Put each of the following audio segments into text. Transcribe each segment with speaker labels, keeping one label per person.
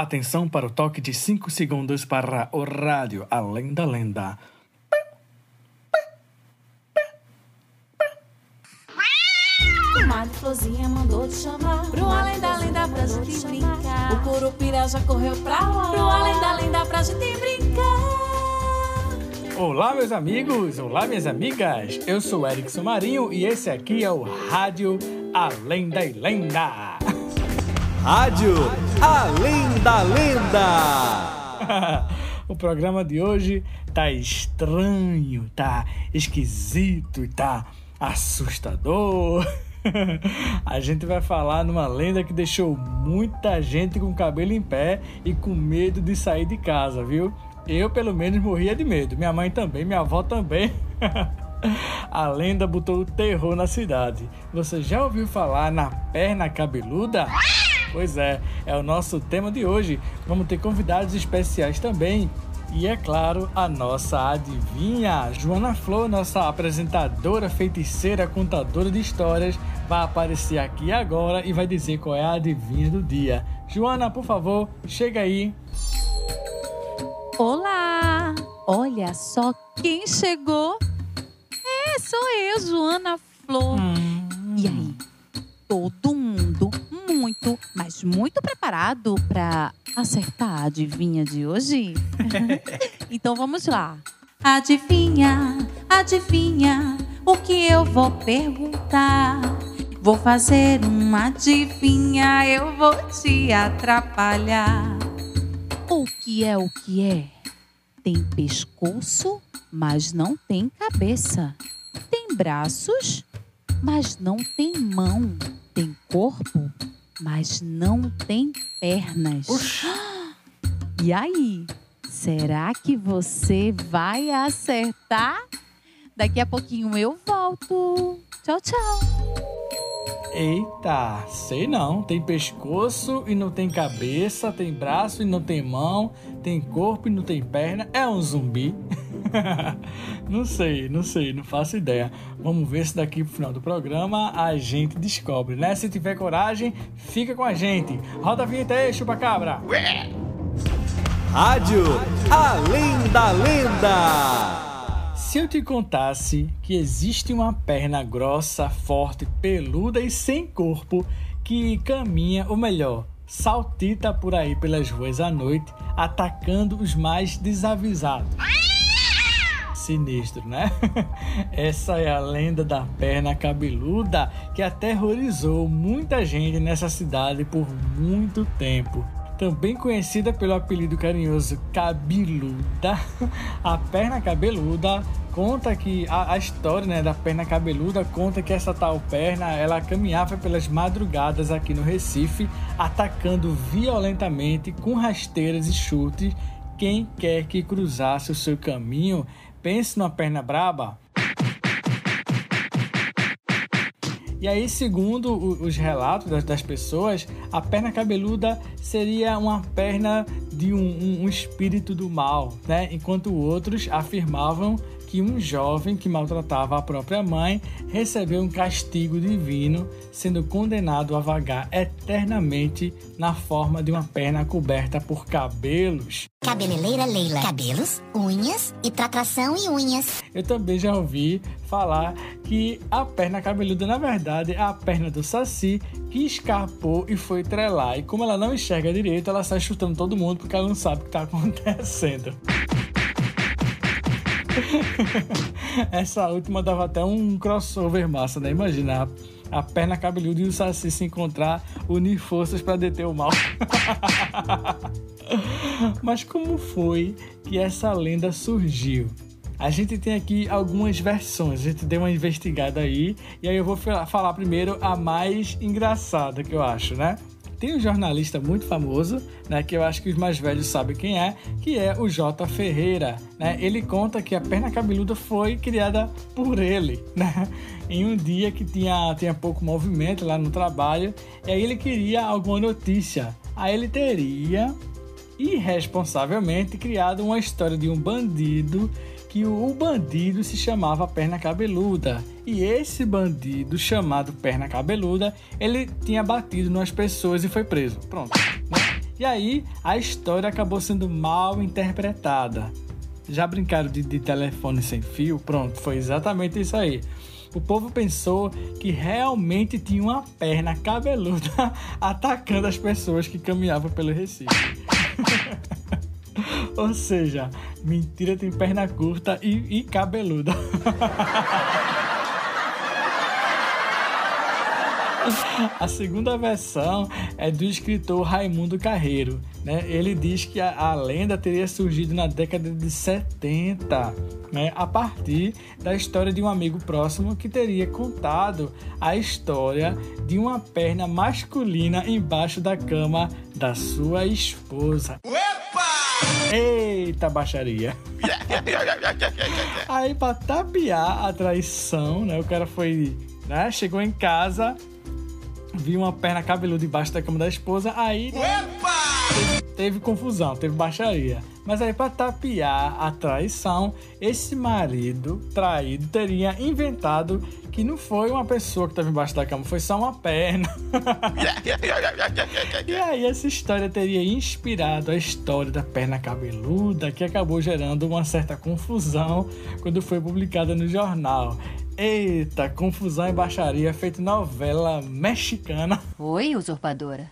Speaker 1: Atenção para o toque de 5 segundos para o rádio Além da Lenda.
Speaker 2: Comadre Florzinha mandou te chamar Pro além da lenda pra gente brincar O Curupira já correu pra lá Pro além da lenda pra gente brincar
Speaker 1: Olá, meus amigos! Olá, minhas amigas! Eu sou Erickson Marinho e esse aqui é o Rádio Além da Lenda.
Speaker 3: Rádio Além da Lenda.
Speaker 1: o programa de hoje tá estranho, tá esquisito tá assustador. A gente vai falar numa lenda que deixou muita gente com cabelo em pé e com medo de sair de casa, viu? Eu, pelo menos, morria de medo. Minha mãe também, minha avó também. A lenda botou o terror na cidade. Você já ouviu falar na perna cabeluda? Pois é, é o nosso tema de hoje. Vamos ter convidados especiais também. E é claro, a nossa adivinha, Joana Flor, nossa apresentadora, feiticeira, contadora de histórias, vai aparecer aqui agora e vai dizer qual é a adivinha do dia. Joana, por favor, chega aí.
Speaker 4: Olá! Olha só quem chegou. É, sou eu, Joana Flor. Hum. E aí? Todo mundo muito, mas muito preparado para acertar a adivinha de hoje? então vamos lá. Adivinha, adivinha o que eu vou perguntar. Vou fazer uma adivinha, eu vou te atrapalhar. O que é o que é? Tem pescoço, mas não tem cabeça. Tem braços, mas não tem mão. Tem corpo, mas não tem pernas. Oxi. E aí? Será que você vai acertar? Daqui a pouquinho eu volto. Tchau, tchau.
Speaker 1: Eita, sei não. Tem pescoço e não tem cabeça, tem braço e não tem mão, tem corpo e não tem perna. É um zumbi? não sei, não sei, não faço ideia. Vamos ver se daqui pro final do programa a gente descobre, né? Se tiver coragem, fica com a gente. Roda a vinheta aí, chupa cabra.
Speaker 3: Rádio Além da Lenda.
Speaker 1: Se eu te contasse que existe uma perna grossa, forte, peluda e sem corpo que caminha, ou melhor, saltita por aí pelas ruas à noite, atacando os mais desavisados. Sinistro, né? Essa é a lenda da perna cabeluda que aterrorizou muita gente nessa cidade por muito tempo também conhecida pelo apelido carinhoso Cabeluda, a perna cabeluda conta que a, a, história né, da perna cabeluda conta que essa tal perna ela caminhava pelas madrugadas aqui no Recife, atacando violentamente com rasteiras e chutes quem quer que cruzasse o seu caminho. Pense numa perna braba. E aí, segundo os relatos das, pessoas, a perna cabeluda seria uma perna de um, um, um espírito do mal, né? Enquanto outros afirmavam que um jovem que maltratava a própria mãe recebeu um castigo divino, sendo condenado a vagar eternamente na forma de uma perna coberta por cabelos.
Speaker 5: Cabeleleira Leila. Cabelos, unhas e tratação e unhas.
Speaker 1: Eu também já ouvi falar que a perna cabeluda, na verdade, é a perna do Saci que escapou e foi trelar. E como ela não enxerga direito, ela sai chutando todo mundo porque ela não sabe o que está acontecendo. Essa última dava até um crossover massa, né? Imagina a, a perna cabeluda e o Saci se encontrar, unir forças para deter o mal. Mas como foi que essa lenda surgiu? A gente tem aqui algumas versões, a gente deu uma investigada aí, e aí eu vou falar primeiro a mais engraçada que eu acho, né? Tem um jornalista muito famoso, né, que eu acho que os mais velhos sabem quem é, que é o J. Ferreira. Né? Ele conta que a perna cabeluda foi criada por ele, né? em um dia que tinha, tinha pouco movimento lá no trabalho, e aí ele queria alguma notícia. Aí ele teria irresponsavelmente criado uma história de um bandido que o bandido se chamava Perna Cabeluda. E esse bandido chamado Perna Cabeluda, ele tinha batido nas pessoas e foi preso. Pronto. Né? E aí a história acabou sendo mal interpretada. Já brincaram de, de telefone sem fio? Pronto, foi exatamente isso aí. O povo pensou que realmente tinha uma perna cabeluda atacando as pessoas que caminhavam pelo Recife. Ou seja, mentira tem perna curta e, e cabeluda. A segunda versão é do escritor Raimundo Carreiro. Né? Ele diz que a, a, lenda teria surgido na década de 70, né? a partir da história de um amigo próximo que teria contado a história de uma perna masculina embaixo da cama da sua esposa. Opa! Eita baixaria! Aí, pra tapear a traição, né? O cara foi, né? Chegou em casa, viu uma perna cabeluda debaixo da cama da esposa, aí teve, teve, confusão, teve baixaria. Mas aí, para tapiar a traição, esse marido traído teria inventado que não foi uma pessoa que estava embaixo da cama, foi só uma perna. e aí, essa história teria inspirado a história da perna cabeluda, que acabou gerando uma certa confusão quando foi publicada no jornal. Eita, confusão e baixaria feito novela mexicana.
Speaker 6: Oi, usurpadora.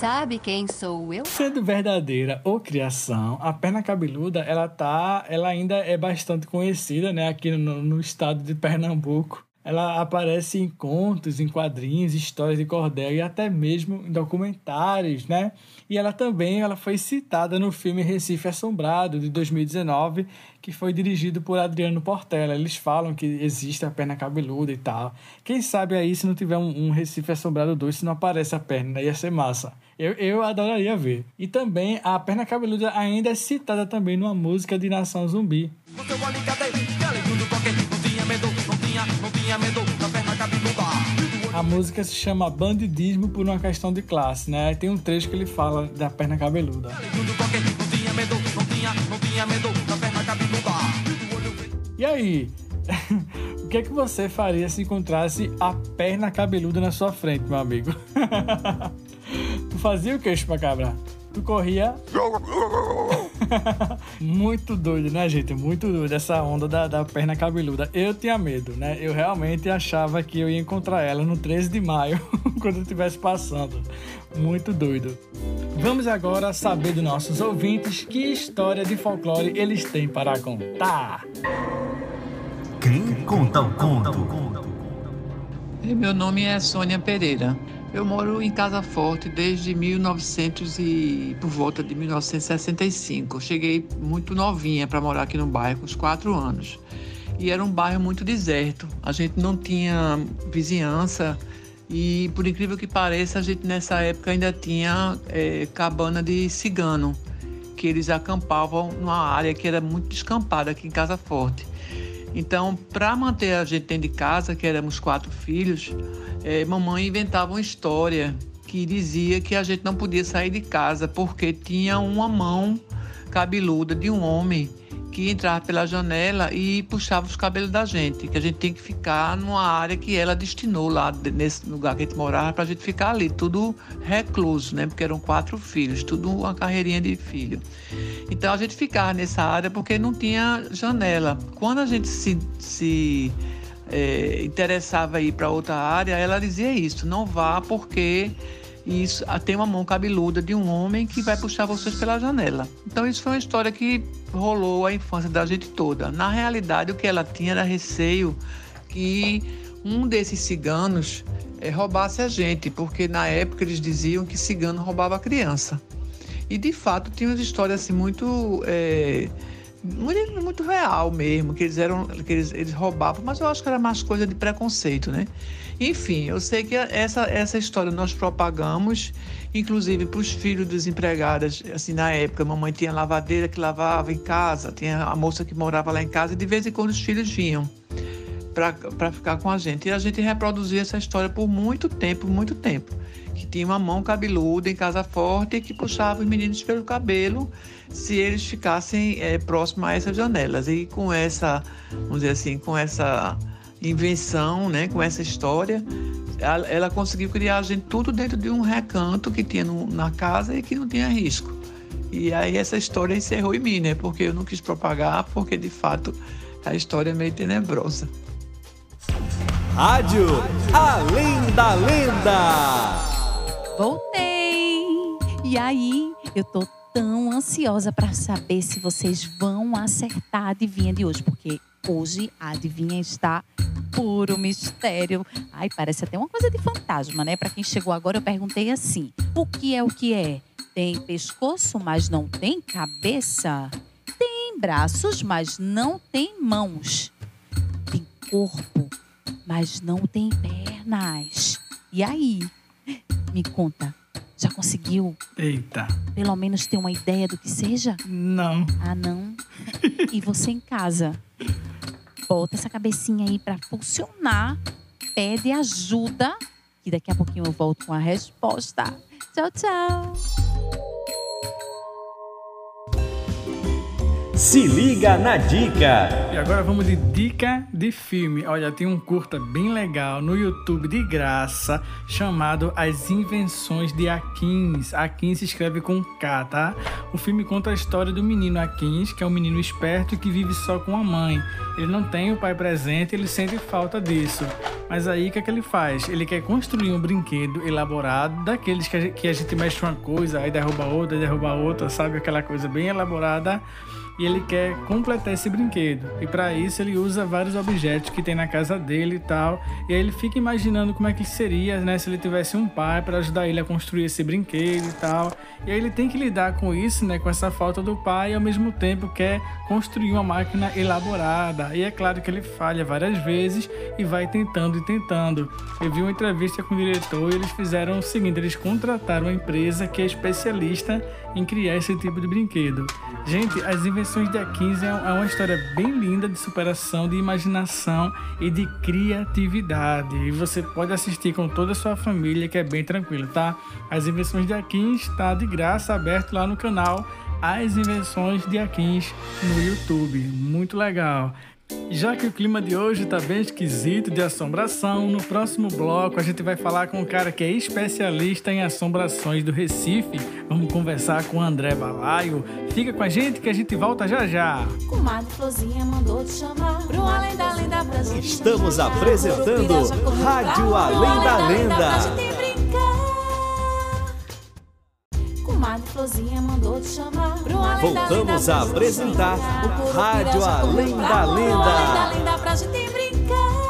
Speaker 6: Sabe quem sou eu?
Speaker 1: Sendo verdadeira ou criação, a perna cabeluda, ela tá, ela ainda é bastante conhecida, né, aqui no, no estado de Pernambuco. Ela aparece em contos, em quadrinhos, histórias de cordel e até mesmo em documentários, né? E ela também ela foi citada no filme Recife Assombrado, de 2019, que foi dirigido por Adriano Portela. Eles falam que existe a perna cabeluda e tal. Quem sabe aí, se não tiver um, um Recife Assombrado 2, se não aparece a perna, ia ser massa. Eu, eu adoraria ver. E também a perna cabeluda ainda é citada também numa música de Nação Zumbi. Cabeluda. A música se chama Bandidismo por uma questão de classe, né? Tem um trecho que ele fala da perna cabeluda. E aí? o que é que você faria se encontrasse a perna cabeluda na sua frente, meu amigo? tu fazia o que, chupacabra? Tu corria. Muito doido, né, gente? Muito doido essa onda da, da perna cabeluda. Eu tinha medo, né? Eu realmente achava que eu ia encontrar ela no 13 de maio, quando eu estivesse passando. Muito doido. Vamos agora saber dos nossos ouvintes que história de folclore eles têm para contar.
Speaker 3: Quem conta o conto?
Speaker 7: Meu nome é Sônia Pereira. Eu moro em Casa Forte desde 1900 e por volta de 1965. cheguei muito novinha para morar aqui no bairro, com uns quatro anos. E era um bairro muito deserto. A gente não tinha vizinhança e, por incrível que pareça, a gente nessa época ainda tinha é, cabana de cigano, que eles acampavam numa área que era muito descampada aqui em Casa Forte. Então, para manter a gente dentro de casa, que éramos quatro filhos, é, mamãe inventava uma história que dizia que a gente não podia sair de casa porque tinha uma mão cabeluda de um homem que entrava pela janela e puxava os cabelos da gente, que a gente tinha que ficar numa área que ela destinou lá nesse lugar que a gente morava para a gente ficar ali, tudo recluso, né? Porque eram quatro filhos, tudo uma carreirinha de filho. Então a gente ficava nessa área porque não tinha janela. Quando a gente se, se é, interessava ir para outra área, ela dizia isso: não vá porque isso tem uma mão cabeluda de um homem que vai puxar vocês pela janela. Então isso foi uma história que rolou a infância da gente toda. Na realidade, o que ela tinha era receio que um desses ciganos é, roubasse a gente, porque na época eles diziam que cigano roubava criança. E de fato tinha umas histórias assim muito é, muito, muito real mesmo, que eles eram que eles, eles roubavam, mas eu acho que era mais coisa de preconceito, né? Enfim, eu sei que essa, essa história nós propagamos, inclusive para os filhos dos empregadas, assim, na época, a mamãe tinha lavadeira que lavava em casa, tinha a moça que morava lá em casa, e de vez em quando os filhos vinham para ficar com a gente. E a gente reproduzia essa história por muito tempo, muito tempo. Que tinha uma mão cabeluda em casa forte que puxava os meninos pelo cabelo se eles ficassem é, próximos a essas janelas. E com essa, vamos dizer assim, com essa invenção, né, com essa história, ela, ela conseguiu criar a gente tudo dentro de um recanto que tinha no, na casa e que não tinha risco. E aí essa história encerrou em mim, né? Porque eu não quis propagar, porque de fato a história é meio tenebrosa.
Speaker 3: Rádio Além da Lenda.
Speaker 4: Voltei! E aí, eu tô tão ansiosa para saber se vocês vão acertar a adivinha de hoje, porque hoje a adivinha está puro mistério. Ai, parece até uma coisa de fantasma, né? Para quem chegou agora, eu perguntei assim: o que é o que é? Tem pescoço, mas não tem cabeça? Tem braços, mas não tem mãos? Tem corpo, mas não tem pernas? E aí? Me conta, já conseguiu
Speaker 1: Eita,
Speaker 4: pelo menos ter uma ideia do que seja?
Speaker 1: não.
Speaker 4: Ah, não? E você em casa? Bota essa cabecinha aí pra funcionar. Pede ajuda, que daqui a pouquinho eu volto com a resposta. Tchau, tchau.
Speaker 3: Se liga na dica.
Speaker 1: E agora vamos de dica de filme. Olha, tem um curta bem legal no YouTube de graça chamado As Invenções de Akins. Akins se escreve com K, tá? O filme conta a história do menino Akins, que é um menino esperto que vive só com a mãe. Ele não tem o pai presente, ele sente falta disso. Mas aí o que, é que ele faz? Ele quer construir um brinquedo elaborado, daqueles que a gente, que a gente mexe uma coisa, aí derruba outra, derruba outra, sabe? Aquela coisa bem elaborada e ele quer completar esse brinquedo. E para isso ele usa vários objetos que tem na casa dele e tal. E aí ele fica imaginando como é que seria, né, se ele tivesse um pai para ajudar ele a construir esse brinquedo e tal. E aí ele tem que lidar com isso, né, com essa falta do pai e ao mesmo tempo quer construir uma máquina elaborada. E é claro que ele falha várias vezes e vai tentando e tentando. Eu vi uma entrevista com o diretor e eles fizeram o seguinte, eles contrataram uma empresa que é especialista em criar esse tipo de brinquedo. Gente, as invenções de A15 é é uma história bem linda de superação, de imaginação e de criatividade. E você pode assistir com toda a sua família, que é bem tranquilo, tá? As invenções de A15 está de graça, aberto lá no canal As Invenções de A15 no YouTube. Muito legal. Já que o clima de hoje tá bem esquisito de assombração, no próximo bloco a gente vai falar com um cara que é especialista em assombrações do Recife. Vamos conversar com o André Balaio. Fica com a gente que a gente volta já já.
Speaker 2: Comadre Flozinha mandou te chamar pro além da lenda pra gente
Speaker 3: Estamos apresentando Rádio Além da Lenda.
Speaker 2: Comadre Flozinha mandou te chamar pro além da lenda
Speaker 3: Voltamos a apresentar o Rádio além da lenda
Speaker 2: pra gente brincar.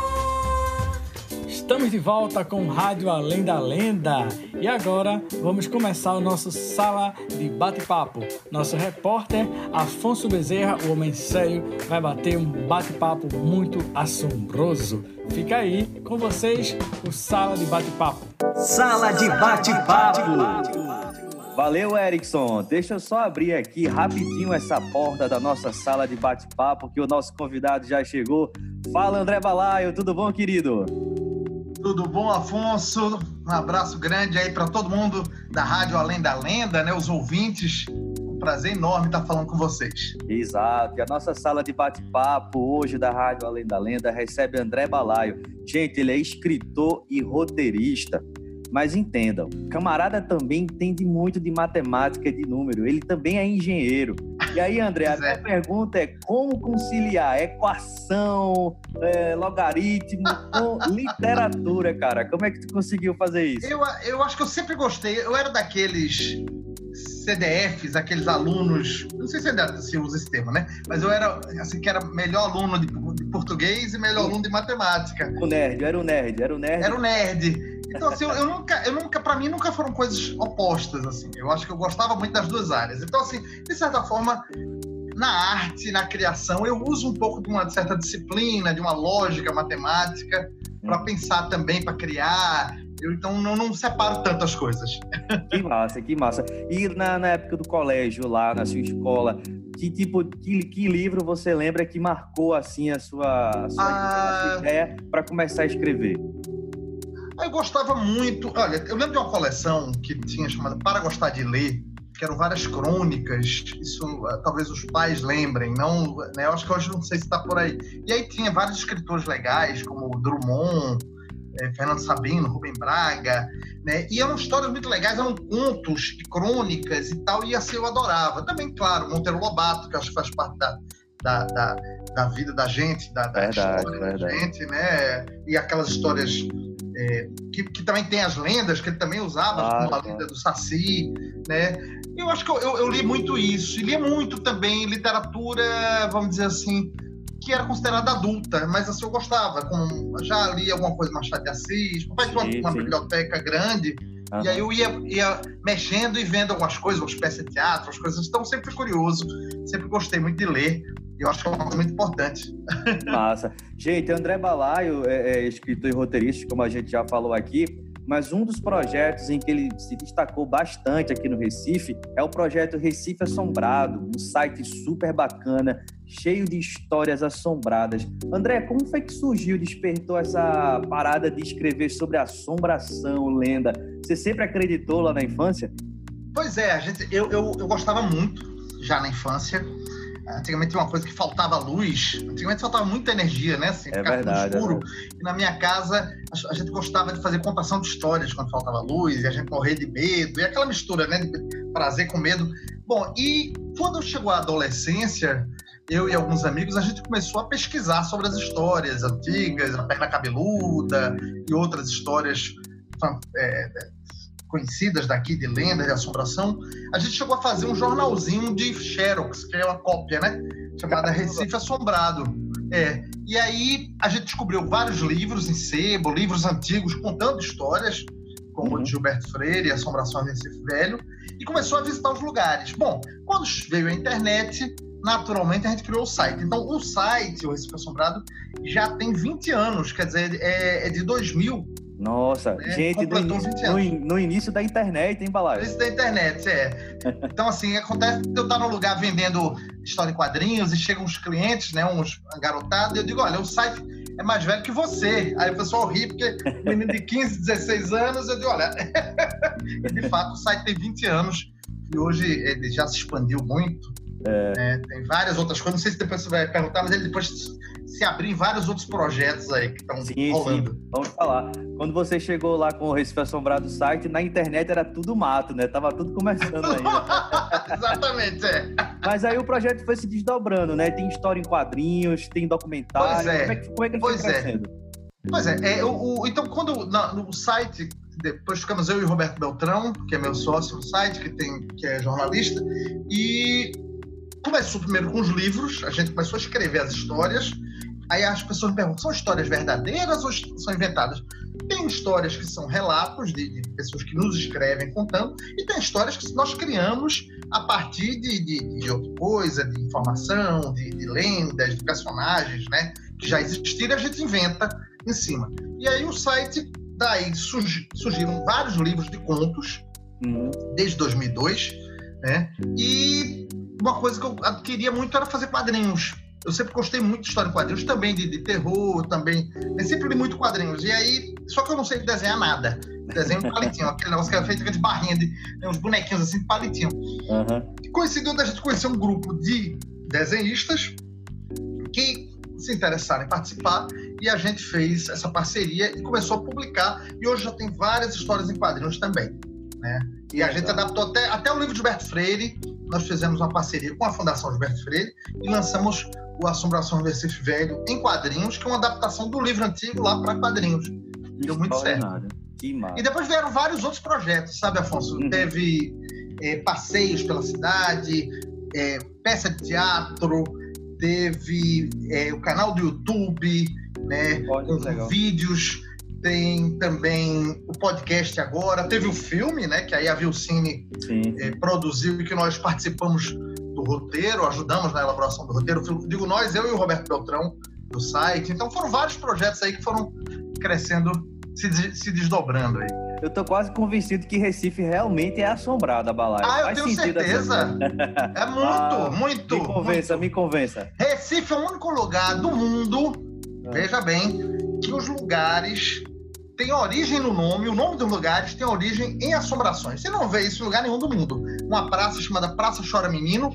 Speaker 1: Estamos de volta com Rádio Além da Lenda e agora vamos começar o nosso sala de bate-papo. Nosso repórter Afonso Bezerra, o homem sério, vai bater um bate-papo muito assombroso. Fica aí com vocês o sala de bate-papo.
Speaker 3: Sala de bate-papo.
Speaker 8: Valeu, Erickson. Deixa eu só abrir aqui rapidinho essa porta da nossa sala de bate-papo, que o nosso convidado já chegou. Fala, André Balaio, tudo bom, querido?
Speaker 9: Tudo bom, Afonso? Um abraço grande aí para todo mundo da Rádio Além da Lenda, né? Os ouvintes. Um prazer enorme estar falando com vocês.
Speaker 8: Exato. E a nossa sala de bate-papo hoje da Rádio Além da Lenda recebe André Balaio. Gente, ele é escritor e roteirista. Mas entendam, camarada também entende muito de matemática e de número. Ele também é engenheiro. E aí, André, a
Speaker 9: é.
Speaker 8: minha pergunta é como conciliar equação, é, logaritmo com literatura, cara? Como é que tu conseguiu fazer isso?
Speaker 9: Eu, eu acho que eu sempre gostei. Eu era daqueles CDFs, aqueles alunos. Não sei se ainda se usa esse termo, né? Mas eu era assim que era melhor aluno de, de português e melhor aluno de matemática.
Speaker 8: O nerd, era o nerd, era o nerd.
Speaker 9: Era o nerd. Então, assim, eu, eu nunca, eu nunca, para mim, nunca foram coisas opostas, assim. Eu acho que eu gostava muito das duas áreas. Então, assim, de certa forma, na arte, na criação, eu uso um pouco de uma certa disciplina, de uma lógica matemática, para
Speaker 8: Hum.
Speaker 9: pensar também, para criar. Eu, então, não, não separo tantas coisas.
Speaker 8: Que massa, que massa. E na, na época do colégio, lá na sua escola, que tipo, que, que livro você lembra que marcou assim a sua, a sua, a sua
Speaker 9: Ah.
Speaker 8: ideia para começar a escrever?
Speaker 9: Eu gostava muito. Olha, eu lembro de uma coleção que tinha chamada Para Gostar de Ler, que eram várias crônicas. Isso ah, talvez os pais lembrem, não? Né? Eu acho que hoje não sei se está por aí. E aí tinha vários escritores legais, como o Drummond, é, Fernando Sabino, Rubem Braga, né? E eram histórias muito legais, eram contos e crônicas e tal, e assim eu adorava. Também, claro, Monteiro Lobato, que acho que faz parte da, da, da, da vida da gente, da, da
Speaker 8: Verdade,
Speaker 9: história da
Speaker 8: verdade.
Speaker 9: gente, né? E aquelas histórias é, que, que também tem as lendas, que ele também usava,
Speaker 8: Claro,
Speaker 9: como a lenda do Saci, né? Eu acho que eu, eu, eu li muito isso, e li muito também literatura, vamos dizer assim, que era considerada adulta, mas assim eu gostava. Como, já li alguma coisa Machado de Assis, papai tinha uma, uma biblioteca grande,
Speaker 8: Aham.
Speaker 9: e aí eu ia, ia mexendo e vendo algumas coisas, umas peças de teatro, as coisas. Então sempre fui curioso, sempre gostei muito de ler. E eu acho que é uma coisa muito importante.
Speaker 8: Massa. Gente, André Balaio é, é escritor e roteirista, como a gente já falou aqui, mas um dos projetos em que ele se destacou bastante aqui no Recife é o projeto Recife Assombrado, um site super bacana, cheio de histórias assombradas. André, como foi que surgiu, despertou essa parada de escrever sobre assombração, lenda? Você sempre acreditou lá na infância?
Speaker 9: Pois é, gente, eu, eu, eu gostava muito já na infância. Antigamente uma coisa que faltava luz. Antigamente faltava muita energia, né? Assim,
Speaker 8: É
Speaker 9: ficava tudo
Speaker 8: verdade, é
Speaker 9: escuro. E na minha casa a, gente gostava de fazer contação de histórias quando faltava luz, e a gente morrer de medo, e aquela mistura, né? De prazer com medo. Bom, e quando chegou a adolescência, eu e alguns amigos, a gente começou a pesquisar sobre as histórias antigas, a perna cabeluda e outras histórias é, conhecidas daqui de lendas de assombração, a gente chegou a fazer um jornalzinho de Xerox, que é uma cópia, né? Chamada Recife Assombrado. É. E aí a gente descobriu vários livros em sebo, livros antigos contando histórias, como o
Speaker 8: Uhum.
Speaker 9: de Gilberto Freire, Assombrações do Recife Velho, e começou a visitar os lugares. Bom, quando veio a internet, naturalmente a gente criou o site. Então, o site, o Recife Assombrado, já tem 20 anos, quer dizer, é, é de 2000,
Speaker 8: Nossa,
Speaker 9: É,
Speaker 8: gente, no
Speaker 9: completou
Speaker 8: início,
Speaker 9: 20
Speaker 8: no, no início da internet, hein, Balaio?
Speaker 9: Isso da internet, é. Então, assim, acontece que eu estar num lugar vendendo história em quadrinhos e chegam uns clientes, né, uns garotados, e eu digo, olha, o site é mais velho que você. Aí o pessoal ri, porque menino de 15, 16 anos, eu digo, olha, de fato o site tem 20 anos e hoje ele já se expandiu muito. né, tem várias outras coisas, não sei se depois você vai perguntar, mas ele depois se abriu em vários outros projetos aí que estão rolando.
Speaker 8: sim. Vamos falar. Quando você chegou lá com o Recife Assombrado site, na internet era tudo mato, né? Tava tudo começando ainda.
Speaker 9: Exatamente, é.
Speaker 8: Mas aí o projeto foi se desdobrando, né? Tem história em quadrinhos, tem documentário.
Speaker 9: Pois é.
Speaker 8: Como, é que, como é que ele
Speaker 9: Pois
Speaker 8: foi
Speaker 9: é.
Speaker 8: crescendo?
Speaker 9: Pois é, é, o, o- então quando na- no site, depois ficamos eu e o Roberto Beltrão, que é meu sócio no site, que, tem, que é jornalista, e começou primeiro com os livros, a gente começou a escrever as histórias, aí as pessoas me perguntam, são histórias verdadeiras ou são inventadas? Tem histórias que são relatos de, de pessoas que nos escrevem contando, e tem histórias que nós criamos a partir de, de, de outra coisa, de informação, de, de lendas, de personagens, né? Que já existiram, a gente inventa em cima. E aí o site, daí surgi- surgiram vários livros de contos,
Speaker 8: Uhum.
Speaker 9: desde 2002, né? E uma coisa que eu queria muito era fazer quadrinhos. Eu sempre gostei muito de história em quadrinhos, também de, de terror, também. Eu sempre li muito quadrinhos. E aí, só que eu não sei desenhar nada. Desenho em palitinho, aquele negócio que era feito de barrinha, de, né, uns bonequinhos assim de palitinho.
Speaker 8: Aham.
Speaker 9: E coincidiu da gente conhecer um grupo de desenhistas que se interessaram em participar e a gente fez essa parceria e começou a publicar e hoje já tem várias histórias em quadrinhos também, né? E a gente adaptou até, até o livro de Gilberto Freire, nós fizemos uma parceria com a Fundação Gilberto Freire e lançamos o Assombração do Recife Velho em quadrinhos, que é uma adaptação do livro antigo lá para quadrinhos. Deu muito certo. E depois vieram vários outros projetos, sabe, Afonso?
Speaker 8: Uhum.
Speaker 9: Teve é, passeios pela cidade, é, peça de teatro, teve é, o canal do YouTube, né, com vídeos. Tem também o podcast agora. Teve o filme, né, que aí a Vilcine é, produziu e que nós participamos do roteiro, ajudamos na elaboração do roteiro. Digo nós, eu e o Roberto Beltrão, do site. Então foram vários projetos aí que foram crescendo, se, se desdobrando aí.
Speaker 8: Eu tô quase convencido que Recife realmente é assombrada, Balaio.
Speaker 9: Ah, eu
Speaker 8: Faz
Speaker 9: tenho certeza. É muito,
Speaker 8: Ah,
Speaker 9: muito.
Speaker 8: Me convença,
Speaker 9: muito.
Speaker 8: me convença.
Speaker 9: Recife é o único lugar do mundo,
Speaker 8: Ah.
Speaker 9: veja bem, que os lugares têm origem no nome, o nome dos lugares tem origem em assombrações. Você não vê isso em lugar nenhum do mundo. Uma praça chamada Praça Chora Menino.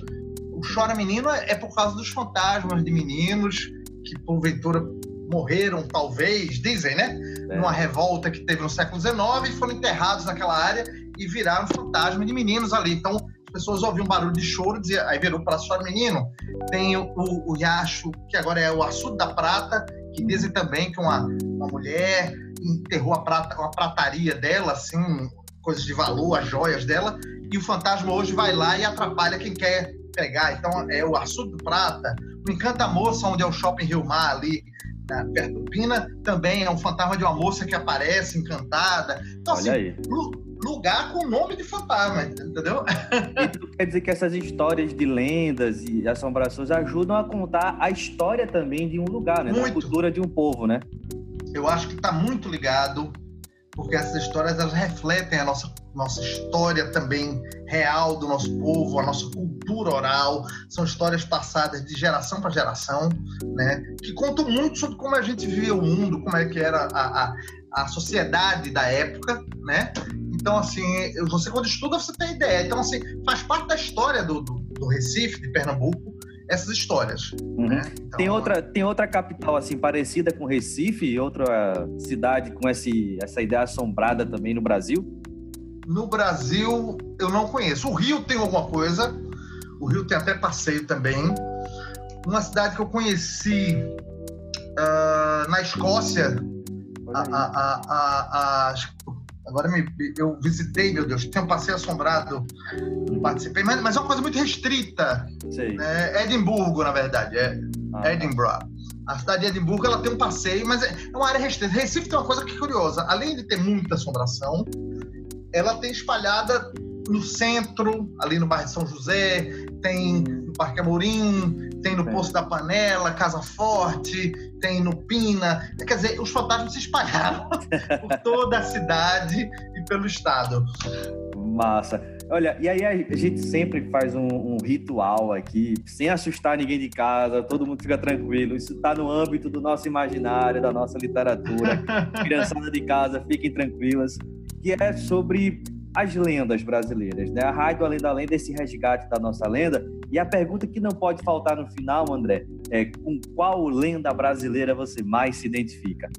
Speaker 9: O Chora Menino é é por causa dos fantasmas de meninos que, porventura, morreram, talvez, dizem, né?
Speaker 8: É.
Speaker 9: Numa revolta que teve no século XIX e foram enterrados naquela área e viraram fantasma de meninos ali. Então, as pessoas ouviam um barulho de choro, dizia, aí virou para chora menino. Tem o, o, o riacho, que agora é o Açude da Prata, que dizem também que uma, uma mulher enterrou a, prata, a prataria dela, assim, coisas de valor, as joias dela, e o fantasma hoje vai lá e atrapalha quem quer pegar. Então, é o Açude do Prata, o Encanta Moça, onde é o Shopping Rio Mar ali, na- perto do Pina, também é um fantasma de uma moça que aparece encantada. Então, assim,
Speaker 8: Olha aí.
Speaker 9: lu- lugar com nome de fantasma, entendeu?
Speaker 8: Então quer dizer que essas histórias de lendas e assombrações ajudam a contar a história também de um lugar, né? Da
Speaker 9: Muito.
Speaker 8: cultura de um povo, né?
Speaker 9: Eu acho que está muito ligado, porque essas histórias elas refletem a nossa, nossa história também real do nosso povo, a nossa cultura oral. São histórias passadas de geração para geração, né? Que contam muito sobre como a gente vivia o mundo, como é que era a, a, a sociedade da época, né? Então, assim, você quando estuda, você tem ideia. Então, assim, faz parte da história do, do, do Recife, de Pernambuco, essas histórias.
Speaker 8: Uhum.
Speaker 9: Né? Então,
Speaker 8: Tem outra, tem outra capital assim parecida com Recife, outra cidade com esse, essa ideia assombrada também no Brasil?
Speaker 9: No Brasil, eu não conheço. O Rio tem alguma coisa. O Rio tem até passeio também. Uma cidade que eu conheci ah, na Escócia. A- a- a- agora me- eu visitei, meu Deus. Tem um passeio assombrado. Não participei, mas, mas é uma coisa muito restrita. Né? Edimburgo, na verdade. É,
Speaker 8: Ah,
Speaker 9: Edinburgh. A cidade de Edimburgo ela tem um passeio, mas é é uma área restrita. Recife tem uma coisa que é curiosa. Além de ter muita assombração, ela tem espalhada no centro, ali no bairro de São José, tem no Parque Amorim, tem no
Speaker 8: É.
Speaker 9: Poço da Panela, Casa Forte, tem no Pina. Quer dizer, os fantasmas se espalharam por toda a cidade e pelo estado.
Speaker 8: Massa. Olha, e aí a gente sempre faz um, um ritual aqui, sem assustar ninguém de casa, todo mundo fica tranquilo. Isso está no âmbito do nosso imaginário, da nossa literatura. Criançada de casa, fiquem tranquilas. Que é sobre as lendas brasileiras, né? A Rádio Além da Lenda, esse resgate da nossa lenda. E a pergunta que não pode faltar no final, André, é com qual lenda brasileira você mais se identifica?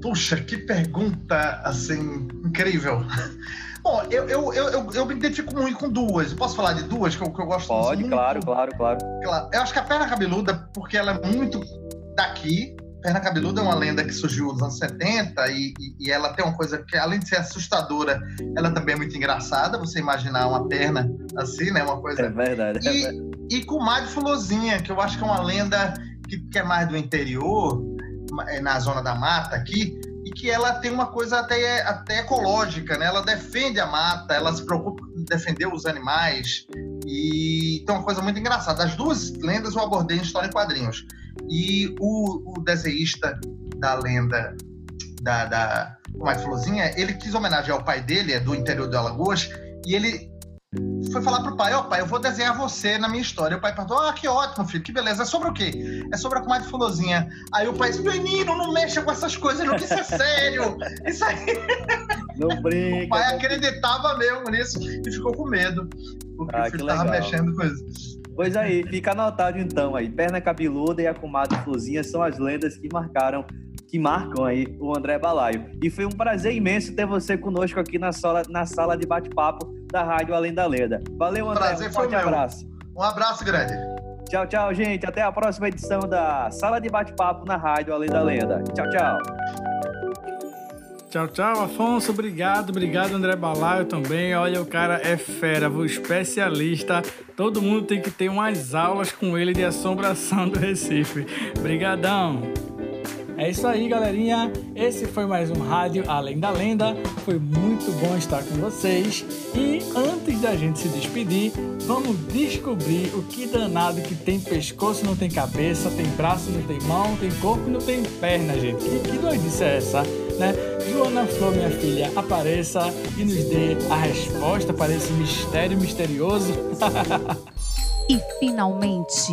Speaker 9: Puxa, que pergunta, assim, incrível. Bom, eu, eu, eu, eu, me identifico muito com duas. Posso falar de duas que eu, que eu gosto
Speaker 8: Pode,
Speaker 9: muito?
Speaker 8: claro, claro, claro.
Speaker 9: Claro. Eu acho que a Perna Cabeluda, porque ela é muito daqui. Perna Cabeluda é uma lenda que surgiu nos anos 70 e, e- e ela tem uma coisa que, além de ser assustadora, ela também é muito engraçada. Você imaginar uma perna assim, né? Uma coisa
Speaker 8: É verdade. é verdade.
Speaker 9: e, e com Mad Fulozinha, que eu acho que é uma lenda que, que é mais do interior, é, na zona da mata aqui, e que ela tem uma coisa até, até ecológica, né? Ela defende a mata, ela se preocupa em defender os animais, e tem uma coisa muito engraçada. As duas lendas eu abordei em História em Quadrinhos. E o, o desenhista da lenda da, da Fulozinha, ele quis homenagear o pai dele, é do interior de Alagoas, e ele foi falar pro pai, ó pai, eu vou desenhar você na minha história. E o pai perguntou, ah, que ótimo, filho, que beleza. É sobre o quê? É sobre a comadre Fulozinha. Aí o pai disse, menino, não mexa com essas coisas, não, que isso é sério. Isso aí.
Speaker 8: Não brinca.
Speaker 9: O pai acreditava mesmo nisso e ficou com medo. Porque
Speaker 8: Ah,
Speaker 9: o filho tava
Speaker 8: legal.
Speaker 9: mexendo com isso.
Speaker 8: Pois aí, fica anotado então aí. Perna cabeluda e a comadre Florzinha são as lendas que marcaram, que marcam aí o André Balaio. E foi um prazer imenso ter você conosco aqui na sala, na sala de bate-papo da Rádio Além da Lenda. Valeu, André.
Speaker 9: Prazer
Speaker 8: um
Speaker 9: foi
Speaker 8: forte abraço.
Speaker 9: Um abraço grande.
Speaker 8: Tchau, tchau, gente. Até a próxima edição da Sala de Bate-Papo na Rádio Além da Lenda. Tchau, tchau.
Speaker 1: Tchau, tchau, Afonso. Obrigado, obrigado, André Balaio também. Olha, o cara é fera, o especialista. Todo mundo tem que ter umas aulas com ele de assombração do Recife. Brigadão. É isso aí, galerinha. Esse foi mais um Rádio Além da Lenda. Foi muito bom estar com vocês. E antes da gente se despedir, vamos descobrir o que danado que tem pescoço, não tem cabeça, tem braço, não tem mão, tem corpo, não tem perna, gente. Que, que doidice é essa, né? Joana Flor, minha filha, apareça e nos dê a resposta para esse mistério misterioso.
Speaker 4: E finalmente,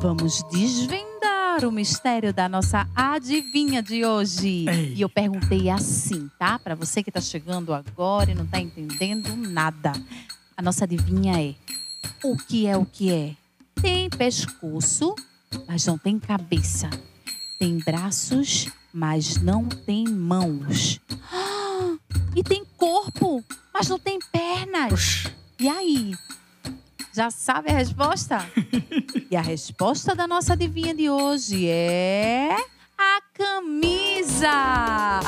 Speaker 4: vamos desvendar o mistério da nossa adivinha de hoje.
Speaker 1: Ei.
Speaker 4: E eu perguntei assim, tá? Para você que tá chegando agora e não tá entendendo nada. A nossa adivinha é: o que é o que é? Tem pescoço, mas não tem cabeça. Tem braços, mas não tem mãos. Ah, E tem corpo, mas não tem pernas. E aí? Já sabe a resposta? e a resposta da nossa adivinha de hoje é a camisa.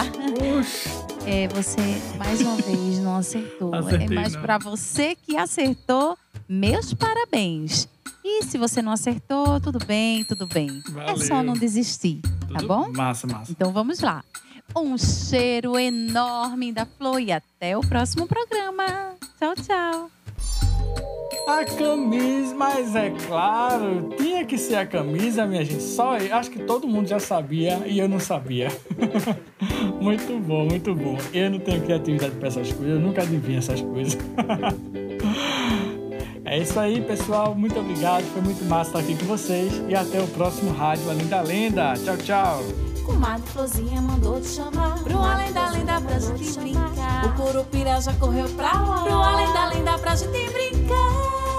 Speaker 4: É, você mais uma vez não acertou.
Speaker 1: Acertei,
Speaker 4: é, mas
Speaker 1: não.
Speaker 4: para você que acertou, meus parabéns. E se você não acertou, tudo bem, tudo bem. É só
Speaker 1: Valeu.
Speaker 4: não desistir, tá
Speaker 1: Tudo
Speaker 4: bom?
Speaker 1: Massa, massa.
Speaker 4: Então vamos lá. Um cheiro enorme da flor e até o próximo programa. Tchau, tchau.
Speaker 1: A camisa, mas é claro, tinha que ser a camisa, minha gente. Só eu, acho que todo mundo já sabia e eu não sabia. muito bom, muito bom. Eu não tenho criatividade para essas coisas, eu nunca adivinho essas coisas. É isso aí, pessoal. Muito obrigado. Foi muito massa estar aqui com vocês. E até o próximo Rádio Além da Lenda. Tchau, tchau.
Speaker 2: Comadre Flozinha mandou te chamar Pro Além da Lenda pra gente brincar O Curupira já correu pra lá Pro Além da Lenda pra gente brincar